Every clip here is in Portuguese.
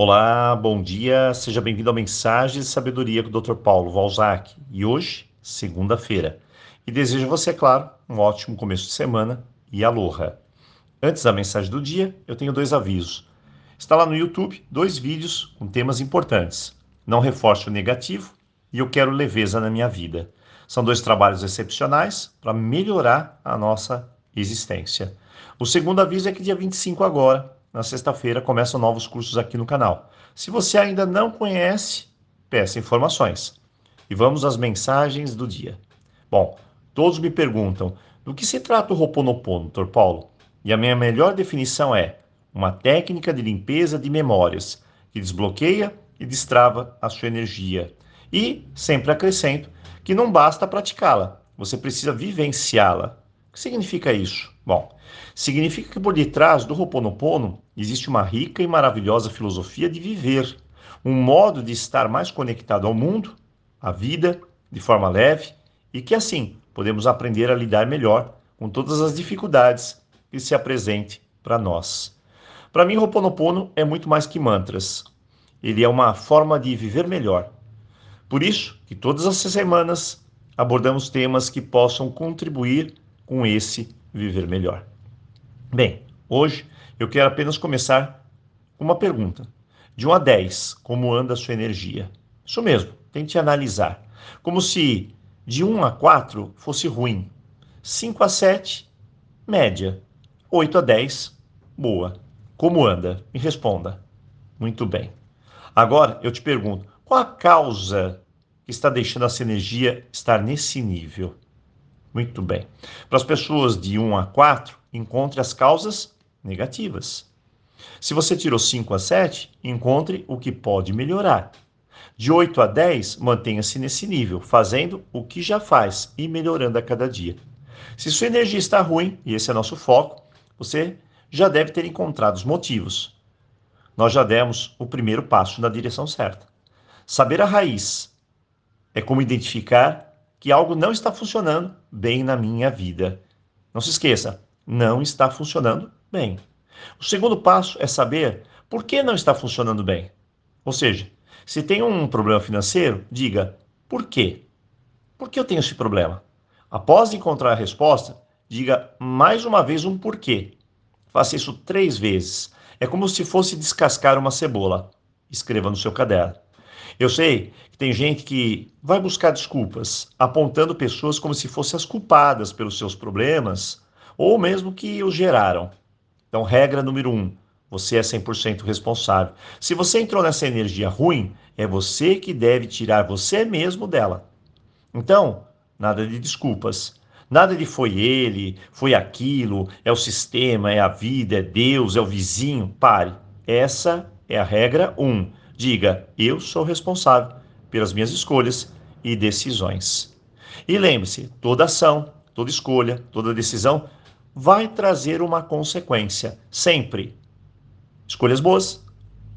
Olá, bom dia, seja bem-vindo ao Mensagem de Sabedoria com o Dr. Paulo Valzac. E hoje, segunda-feira. E desejo a você, claro, um ótimo começo de semana e aloha. Antes da mensagem do dia, eu tenho dois avisos. Está lá no YouTube dois vídeos com temas importantes. Não reforce o negativo e eu quero leveza na minha vida. São dois trabalhos excepcionais para melhorar a nossa existência. O segundo aviso é que dia 25 agora, na sexta-feira, começam novos cursos aqui no canal. Se você ainda não conhece, peça informações. E vamos às mensagens do dia. Bom, todos me perguntam do que se trata o Roponopono, Dr. Paulo? E a minha melhor definição é uma técnica de limpeza de memórias que desbloqueia e destrava a sua energia. E sempre acrescento que não basta praticá-la, você precisa vivenciá-la. Que significa isso? Bom, significa que por detrás do Ho'oponopono existe uma rica e maravilhosa filosofia de viver, um modo de estar mais conectado ao mundo, à vida, de forma leve, e que assim podemos aprender a lidar melhor com todas as dificuldades que se apresentem para nós. Para mim, Ho'oponopono é muito mais que mantras. Ele é uma forma de viver melhor. Por isso que todas as semanas abordamos temas que possam contribuir com esse viver melhor. Bem, hoje eu quero apenas começar com uma pergunta. De 1 a 10, como anda a sua energia? Isso mesmo, tente analisar. Como se de 1 a 4 fosse ruim, 5 a 7, média, 8 a 10, boa. Como anda? Me responda. Muito bem. Agora eu te pergunto: qual a causa que está deixando essa energia estar nesse nível? Muito bem. Para as pessoas de 1 a 4, encontre as causas negativas. Se você tirou 5 a 7, encontre o que pode melhorar. De 8 a 10, mantenha-se nesse nível, fazendo o que já faz e melhorando a cada dia. Se sua energia está ruim, e esse é nosso foco, você já deve ter encontrado os motivos. Nós já demos o primeiro passo na direção certa. Saber a raiz é como identificar que algo não está funcionando bem na minha vida. Não se esqueça, não está funcionando bem. O segundo passo é saber por que não está funcionando bem. Ou seja, se tem um problema financeiro, diga por quê? Por que eu tenho esse problema? Após encontrar a resposta, diga mais uma vez um porquê. Faça isso três vezes. É como se fosse descascar uma cebola. Escreva no seu caderno. Eu sei que tem gente que vai buscar desculpas, apontando pessoas como se fossem as culpadas pelos seus problemas, ou mesmo que os geraram. Então, regra número um: você é 100% responsável. Se você entrou nessa energia ruim, é você que deve tirar você mesmo dela. Então, nada de desculpas. Nada de foi ele, foi aquilo, é o sistema, é a vida, é Deus, é o vizinho. Pare. Essa é a regra 1. Um. Diga: eu sou responsável pelas minhas escolhas e decisões. E lembre-se: toda ação, toda escolha, toda decisão vai trazer uma consequência, sempre. Escolhas boas,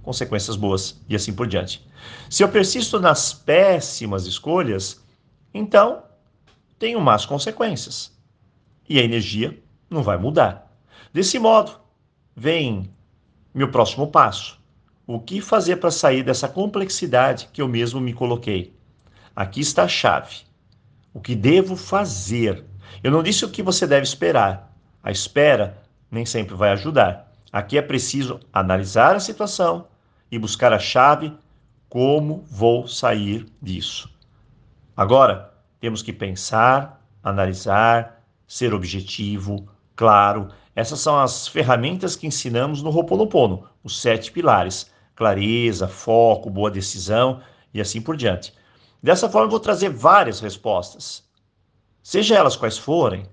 consequências boas e assim por diante. Se eu persisto nas péssimas escolhas, então tenho más consequências e a energia não vai mudar. Desse modo, vem meu próximo passo o que fazer para sair dessa complexidade que eu mesmo me coloquei? Aqui está a chave. O que devo fazer? Eu não disse o que você deve esperar. A espera nem sempre vai ajudar. Aqui é preciso analisar a situação e buscar a chave como vou sair disso. Agora, temos que pensar, analisar, ser objetivo, claro. Essas são as ferramentas que ensinamos no Roponopono, os sete pilares clareza, foco, boa decisão e assim por diante. Dessa forma, vou trazer várias respostas, seja elas quais forem,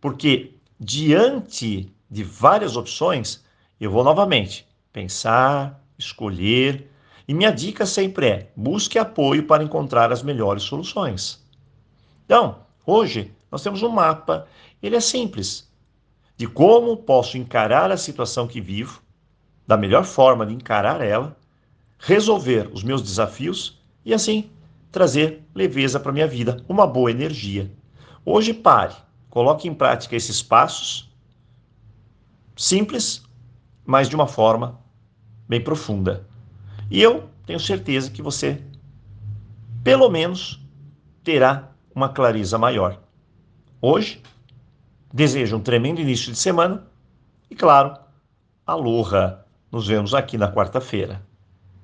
porque diante de várias opções, eu vou novamente pensar, escolher, e minha dica sempre é: busque apoio para encontrar as melhores soluções. Então, hoje nós temos um mapa, ele é simples, de como posso encarar a situação que vivo da melhor forma de encarar ela, resolver os meus desafios e assim trazer leveza para minha vida, uma boa energia. Hoje pare, coloque em prática esses passos simples, mas de uma forma bem profunda. E eu tenho certeza que você, pelo menos, terá uma clareza maior. Hoje, desejo um tremendo início de semana e, claro, aloha! Nos vemos aqui na quarta-feira.